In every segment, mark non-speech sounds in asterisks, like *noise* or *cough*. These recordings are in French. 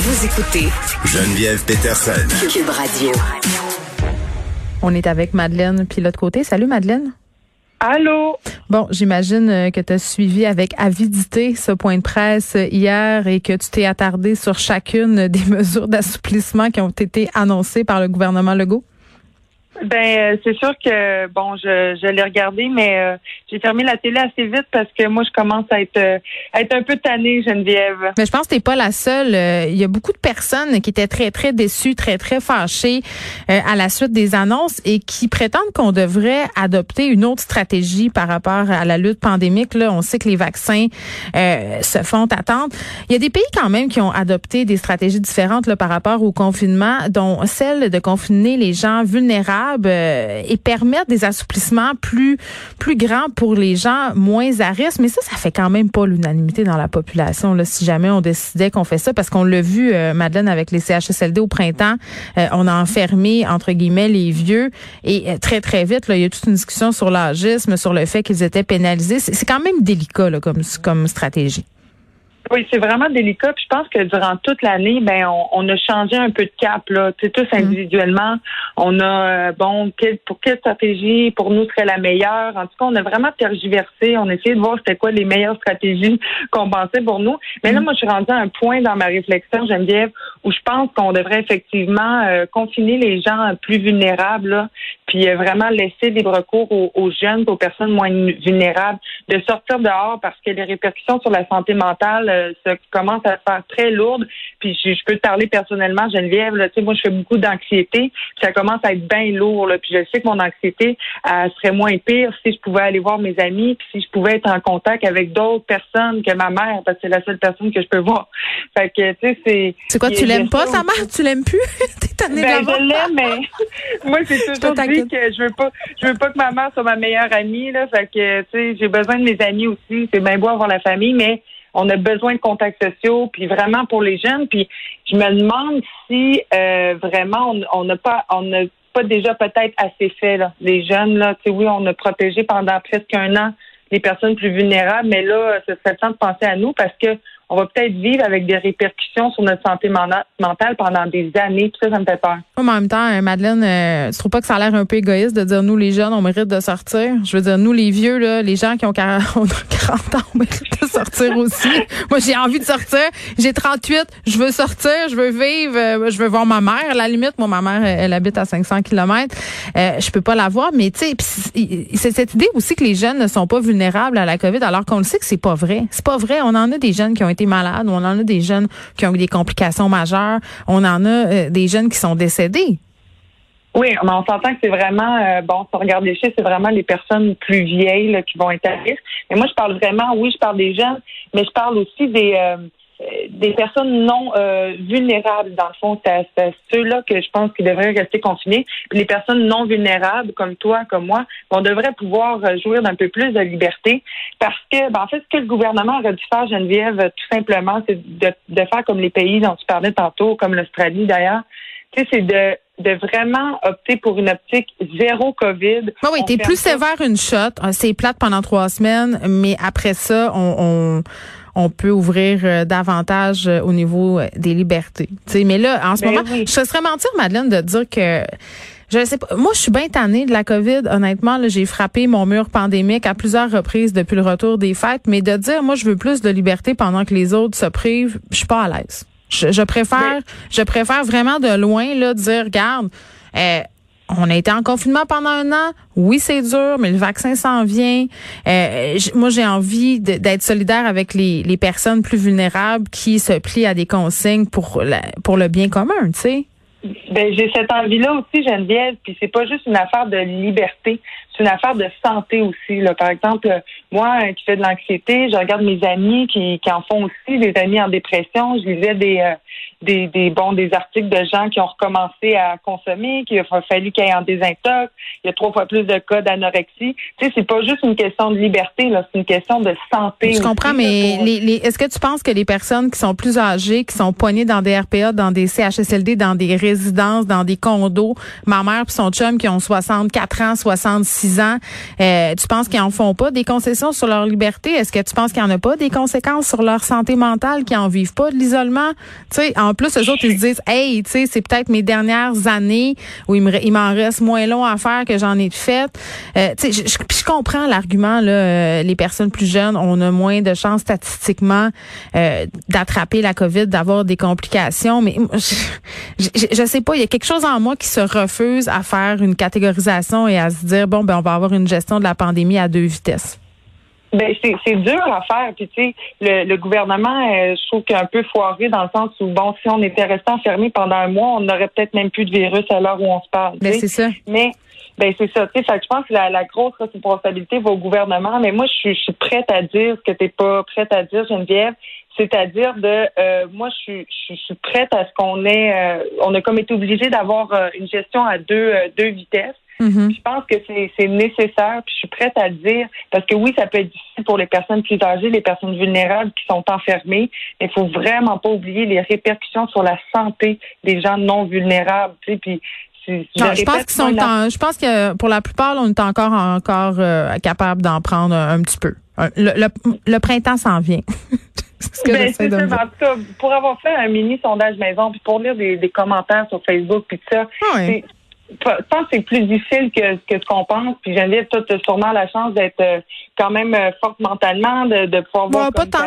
Vous écoutez Geneviève Peterson. Cube Radio. On est avec Madeleine Pilote Côté. Salut Madeleine. Allô? Bon, j'imagine euh, que tu as suivi avec avidité ce point de presse hier et que tu t'es attardé sur chacune des *laughs* mesures d'assouplissement qui ont été annoncées par le gouvernement Legault. Ben, euh, c'est sûr que, bon, je, je l'ai regardé, mais euh, j'ai fermé la télé assez vite parce que moi, je commence à être, euh, à être un peu tannée, Geneviève. Mais je pense que t'es pas la seule. Il y a beaucoup de personnes qui étaient très, très déçues, très, très fâchées à la suite des annonces et qui prétendent qu'on devrait adopter une autre stratégie par rapport à la lutte pandémique. Là, on sait que les vaccins se font attendre. Il y a des pays quand même qui ont adopté des stratégies différentes là, par rapport au confinement, dont celle de confiner les gens vulnérables euh, et permettre des assouplissements plus plus grands pour les gens moins à risque. Mais ça, ça fait quand même pas l'unanimité dans la population. Là, si jamais on décidait qu'on fait ça, parce qu'on l'a vu, euh, Madeleine, avec les CHSLD au printemps, euh, on a enfermé entre guillemets les vieux et très très vite, là, il y a toute une discussion sur l'agisme, sur le fait qu'ils étaient pénalisés. C'est quand même délicat là, comme comme stratégie. Oui, c'est vraiment délicat. Puis je pense que durant toute l'année, ben on, on, a changé un peu de cap là. Tu sais, tous mm. individuellement, on a euh, bon pour quelle stratégie pour nous serait la meilleure. En tout cas, on a vraiment tergiversé. On a essayé de voir c'était quoi les meilleures stratégies *laughs* qu'on pensait pour nous. Mais là, mm. moi, je suis rendue à un point dans ma réflexion, Geneviève, où je pense qu'on devrait effectivement euh, confiner les gens plus vulnérables, là, puis euh, vraiment laisser libre cours aux, aux jeunes, aux personnes moins vulnérables, de sortir dehors parce que les répercussions sur la santé mentale euh, ça commence à se faire très lourde. Puis je, peux te parler personnellement, Geneviève, moi je fais beaucoup d'anxiété, ça commence à être bien lourd. Là, puis je sais que mon anxiété serait moins pire si je pouvais aller voir mes amis, puis si je pouvais être en contact avec d'autres personnes que ma mère, parce que c'est la seule personne que je peux voir. Fait que tu sais, c'est. C'est quoi, tu l'aimes pas, sa mère? Tu l'aimes plus? *laughs* T'es ben, je l'aime, mais *laughs* moi c'est toujours dit que je veux pas je veux pas que ma mère soit ma meilleure amie. Là. Fait que tu sais, j'ai besoin de mes amis aussi. C'est bien beau avoir la famille, mais on a besoin de contacts sociaux, puis vraiment pour les jeunes. Puis je me demande si euh, vraiment on n'a pas on n'a pas déjà peut-être assez fait là. Les jeunes là, tu sais, oui, on a protégé pendant presque un an les personnes plus vulnérables, mais là, ce serait le temps de penser à nous parce que on va peut-être vivre avec des répercussions sur notre santé mentale pendant des années. Puis ça, ça me fait peur. en même temps, euh, Madeleine, euh, tu trouves pas que ça a l'air un peu égoïste de dire nous, les jeunes, on mérite de sortir? Je veux dire, nous, les vieux, là, les gens qui ont 40, *laughs* ans, on mérite de sortir aussi. *laughs* Moi, j'ai envie de sortir. J'ai 38, je veux sortir, je veux vivre, euh, je veux voir ma mère. À la limite, moi, ma mère, elle, habite à 500 km. Euh, je peux pas la voir, mais tu sais, c'est cette idée aussi que les jeunes ne sont pas vulnérables à la COVID, alors qu'on le sait que c'est pas vrai. C'est pas vrai. On en a des jeunes qui ont été malades, on en a des jeunes qui ont eu des complications majeures, on en a euh, des jeunes qui sont décédés. Oui, mais on s'entend que c'est vraiment, euh, bon, si on regarde les chiffres, c'est vraiment les personnes plus vieilles qui vont être à risque. Mais moi, je parle vraiment, oui, je parle des jeunes, mais je parle aussi des, euh, des personnes non euh, vulnérables, dans le fond, c'est ceux-là que je pense qu'ils devraient rester confinés. Les personnes non vulnérables, comme toi, comme moi, on devrait pouvoir euh, jouir d'un peu plus de liberté parce que, ben, en fait, ce que le gouvernement aurait dû faire, Geneviève, tout simplement, c'est de, de faire comme les pays dont tu parlais tantôt, comme l'Australie d'ailleurs, tu sais, c'est de de vraiment opter pour une optique zéro COVID. Ah oui, t'es plus sévère une shot. C'est plate pendant trois semaines, mais après ça, on, on on peut ouvrir euh, davantage euh, au niveau euh, des libertés. sais, mais là, en ce ben moment, je serais mentir, Madeleine, de dire que je sais pas. Moi, je suis bien tannée de la COVID. Honnêtement, j'ai frappé mon mur pandémique à plusieurs reprises depuis le retour des fêtes. Mais de dire, moi, je veux plus de liberté pendant que les autres se privent, je suis pas à l'aise. Je, préfère, je préfère vraiment de loin là dire, regarde, on a été en confinement pendant un an. Oui, c'est dur, mais le vaccin s'en vient. Euh, moi, j'ai envie d'être solidaire avec les, les, personnes plus vulnérables qui se plient à des consignes pour, pour le bien commun, tu sais. Ben, j'ai cette envie-là aussi, Geneviève, puis c'est pas juste une affaire de liberté, c'est une affaire de santé aussi. Là. Par exemple, moi qui fais de l'anxiété, je regarde mes amis qui, qui en font aussi, des amis en dépression. Je lisais des, euh, des, des, bon, des articles de gens qui ont recommencé à consommer, qu'il a fallu qu'ils aient en désintox. Il y a trois fois plus de cas d'anorexie. Tu sais, c'est pas juste une question de liberté, là, c'est une question de santé. Je comprends, mais les, les, est-ce que tu penses que les personnes qui sont plus âgées, qui sont poignées dans des RPA, dans des CHSLD, dans des résidences, dans des condos. Ma mère et son chum qui ont 64 ans, 66 ans. Euh, tu penses qu'ils en font pas des concessions sur leur liberté? Est-ce que tu penses qu'il n'y en a pas des conséquences sur leur santé mentale, qui en vivent pas de l'isolement? Tu sais, en plus, eux autres, ils se disent, hey, tu sais, c'est peut-être mes dernières années où il m'en reste moins long à faire que j'en ai fait. Euh, tu sais, je, comprends l'argument, là, euh, les personnes plus jeunes, on a moins de chances statistiquement euh, d'attraper la COVID, d'avoir des complications, mais je, je, je, sais pas, il y a quelque chose en moi qui se refuse à faire une catégorisation et à se dire, bon, ben on va avoir une gestion de la pandémie à deux vitesses. Ben c'est dur à faire. Puis tu sais, le, le gouvernement, euh, je trouve qu'il est un peu foiré dans le sens où bon, si on était resté enfermé pendant un mois, on n'aurait peut-être même plus de virus à l'heure où on se parle. Ben c'est ça. Mais ben c'est ça. Tu sais, je pense que la, la, grosse responsabilité va au gouvernement. Mais moi, je suis, je suis prête à dire ce que t'es pas prête à dire, Geneviève. C'est-à-dire de, euh, moi, je suis, je, suis prête à ce qu'on ait, euh, on a comme été obligé d'avoir une gestion à deux, deux vitesses. Mm-hmm. Je pense que c'est nécessaire. Puis je suis prête à dire parce que oui, ça peut être difficile pour les personnes plus âgées, les personnes vulnérables qui sont enfermées. Mais il faut vraiment pas oublier les répercussions sur la santé des gens non vulnérables. Tu sais, puis non, je pense qu'ils sont je pense que pour la plupart, on est encore encore euh, capable d'en prendre un, petit peu. Le, le, printemps s'en vient. *laughs* ce ben, ça, en tout cas, pour avoir fait un mini sondage maison, puis pour lire des, des commentaires sur Facebook, puis tout ça, ah je pense que c'est plus difficile que, que ce qu'on pense. Puis Geneviève, toi, tu as sûrement la chance d'être euh, quand même euh, forte mentalement, de, de pouvoir voir. Pas tant.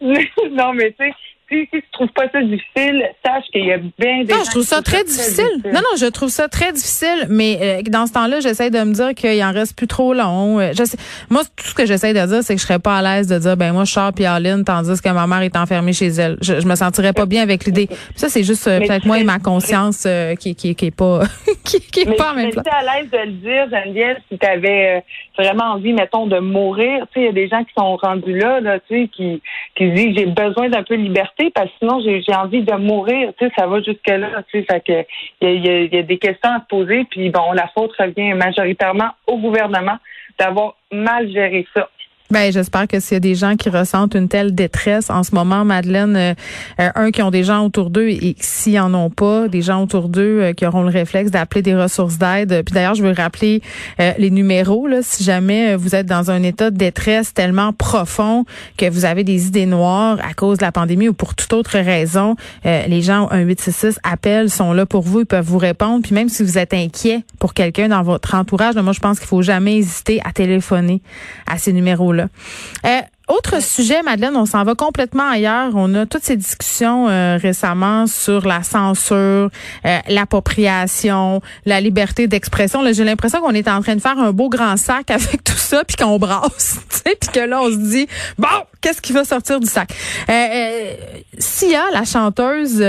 *laughs* non, mais tu sais, si, tu trouves pas ça difficile, sache qu'il y a bien des. Non, je trouve ça très difficile. Non, non, je trouve ça très difficile. Mais euh, dans ce temps-là, j'essaie de me dire qu'il en reste plus trop long. Euh, je sais, moi, tout ce que j'essaie de dire, c'est que je serais pas à l'aise de dire, ben moi, je sors puis Aline, tandis que ma mère est enfermée chez elle. Je, je me sentirais pas bien avec l'idée. Ça, c'est juste euh, peut-être moi et ma conscience qui, qui, qui est pas *laughs* qui, qui est pas en même temps. à l'aise de le dire, Geneviève, si tu avais vraiment envie, mettons, de mourir. Tu sais, il y a des gens qui sont rendus là, tu sais, qui, qui disent j'ai besoin d'un peu de liberté parce que sinon j'ai, envie de mourir. Tu sais, ça va jusque là. Tu sais, que il y a, y a, des questions à se poser. Puis bon, la faute revient majoritairement au gouvernement d'avoir mal géré ça. Ben, j'espère que s'il y a des gens qui ressentent une telle détresse en ce moment, Madeleine, euh, euh, un qui ont des gens autour d'eux et s'ils en ont pas, des gens autour d'eux euh, qui auront le réflexe d'appeler des ressources d'aide. Puis d'ailleurs, je veux rappeler les numéros là, si jamais vous êtes dans un état de détresse tellement profond que vous avez des idées noires à cause de la pandémie ou pour toute autre raison, les gens un 866 appellent sont là pour vous, ils peuvent vous répondre. Puis même si vous êtes inquiet pour quelqu'un dans votre entourage, moi je pense qu'il faut jamais hésiter à téléphoner à ces numéros-là. Euh, autre sujet, Madeleine, on s'en va complètement ailleurs. On a toutes ces discussions euh, récemment sur la censure, euh, l'appropriation, la liberté d'expression. J'ai l'impression qu'on est en train de faire un beau grand sac *laughs* avec tout ça, puis qu'on brasse, puis que là on se dit bon, qu'est-ce qui va sortir du sac? Euh, Sia, la chanteuse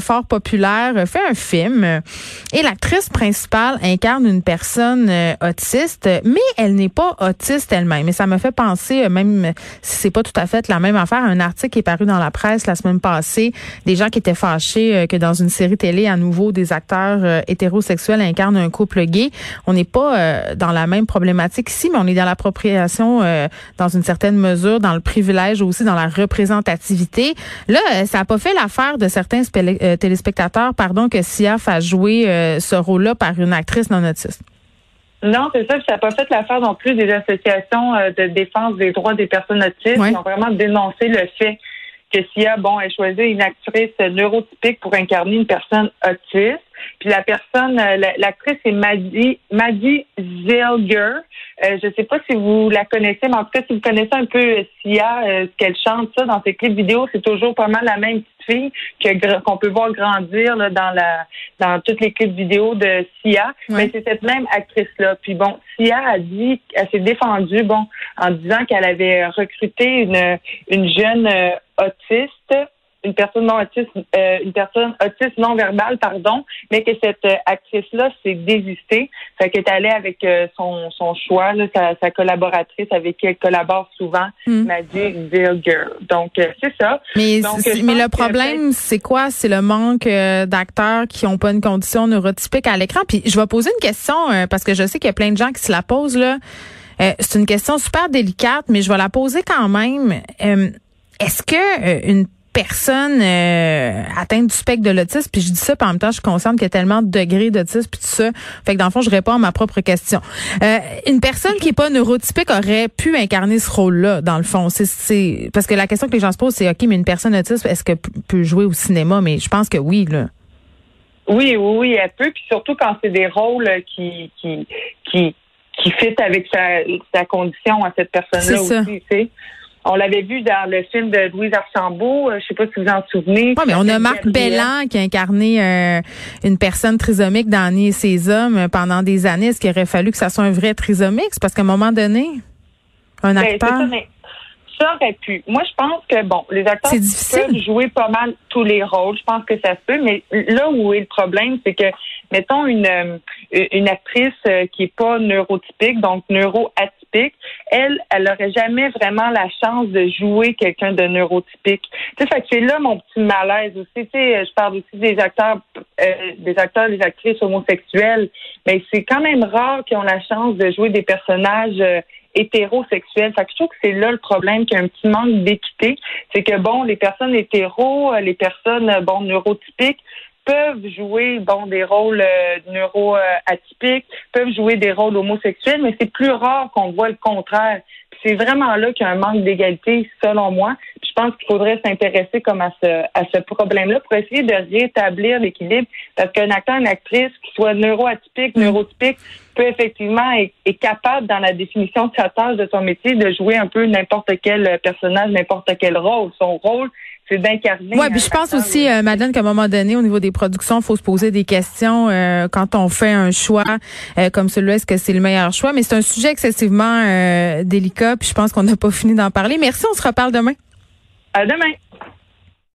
fort populaire, fait un film et l'actrice principale incarne une personne autiste, mais elle n'est pas autiste elle-même. Et ça me fait penser même c'est pas tout à fait la même affaire. Un article qui est paru dans la presse la semaine passée, des gens qui étaient fâchés euh, que dans une série télé, à nouveau, des acteurs euh, hétérosexuels incarnent un couple gay. On n'est pas euh, dans la même problématique ici, mais on est dans l'appropriation dans une certaine mesure, dans le privilège aussi, dans la représentativité. Là, ça n'a pas fait l'affaire de certains téléspectateurs, pardon, que Sia fasse jouer ce rôle-là par une actrice non autiste. Non, c'est ça. Ça n'a pas fait l'affaire non plus des associations euh, de défense des droits des personnes autistes. Ils ont vraiment dénoncé le fait que Sia, bon, ait choisi une actrice neurotypique pour incarner une personne autiste. Puis la personne, euh, l'actrice est Maddie, Maddie Zilger. Euh, je ne sais pas si vous la connaissez, mais en tout cas, si vous connaissez un peu Sia, ce qu'elle chante ça dans ses clips vidéo, c'est toujours pas mal la même qu'on peut voir grandir dans la dans toutes les clips vidéo de Sia. Mais c'est cette même actrice-là. Puis bon, Sia a dit, elle s'est défendue, bon, en disant qu'elle avait recruté une, une jeune euh, autiste une personne non autiste, euh, une personne autiste non verbale, pardon, mais que cette euh, actrice-là s'est désistée. Fait qu'elle est allée avec euh, son, son choix, là, sa, sa, collaboratrice avec qui elle collabore souvent, mm. Maddie Zilger. Donc, c'est ça. Mais, mais le problème, c'est quoi? C'est le manque d'acteurs qui ont pas une condition neurotypique à l'écran. Puis je vais poser une question, parce que je sais qu'il y a plein de gens qui se la posent, là. c'est une question super délicate, mais je vais la poser quand même. Est-ce que une personne euh, atteinte du spectre de l'autisme, puis je dis ça, puis en même temps, je suis consciente qu'il y a tellement de degrés d'autisme, puis tout ça. Fait que dans le fond, je réponds à ma propre question. Euh, une personne qui est pas neurotypique aurait pu incarner ce rôle-là, dans le fond. C'est, parce que la question que les gens se posent, c'est OK, mais une personne autiste, est-ce qu'elle peut jouer au cinéma? Mais je pense que oui, là. Oui, oui, oui, elle peut. Puis surtout quand c'est des rôles qui qui qui qui fit avec sa, sa condition à cette personne-là aussi. Tu sais. On l'avait vu dans le film de Louise Archambault, euh, je sais pas si vous en souvenez. Oui, mais on a Marc Bellan qui a incarné euh, une personne trisomique dans Annie et ses hommes euh, pendant des années. Est-ce qu'il aurait fallu que ça soit un vrai trisomique? Parce qu'à un moment donné, un ben, acteur... Ça, aurait pu. Moi, je pense que, bon, les acteurs peuvent jouer pas mal tous les rôles. Je pense que ça se peut. Mais là où est le problème, c'est que, mettons, une, une actrice qui est pas neurotypique, donc neuroatypique, elle, elle aurait jamais vraiment la chance de jouer quelqu'un de neurotypique. Tu sais, c'est là mon petit malaise aussi. Tu sais, je parle aussi des acteurs, euh, des acteurs, des actrices homosexuels, mais c'est quand même rare qu'ils ont la chance de jouer des personnages euh, hétérosexuels. Fait que je trouve que c'est là le problème, qu'il y a un petit manque d'équité. C'est que bon, les personnes hétéros, les personnes bon neurotypiques peuvent jouer bon des rôles euh, neuro-atypiques, peuvent jouer des rôles homosexuels, mais c'est plus rare qu'on voit le contraire. C'est vraiment là qu'il y a un manque d'égalité, selon moi. je pense qu'il faudrait s'intéresser comme à ce, à ce problème-là pour essayer de rétablir l'équilibre. Parce qu'un acteur, une actrice, qui soit neuroatypique, mm. neurotypique, peut effectivement être, est capable, dans la définition de sa tâche, de son métier, de jouer un peu n'importe quel personnage, n'importe quel rôle. Son rôle, c'est d'incarner. Oui, puis je pense aussi, euh, Madeleine, qu'à un moment donné, au niveau des productions, il faut se poser des questions euh, quand on fait un choix euh, comme celui-là, est-ce que c'est le meilleur choix? Mais c'est un sujet excessivement délicat, puis je pense qu'on n'a pas fini d'en parler. Merci, on se reparle demain. À demain.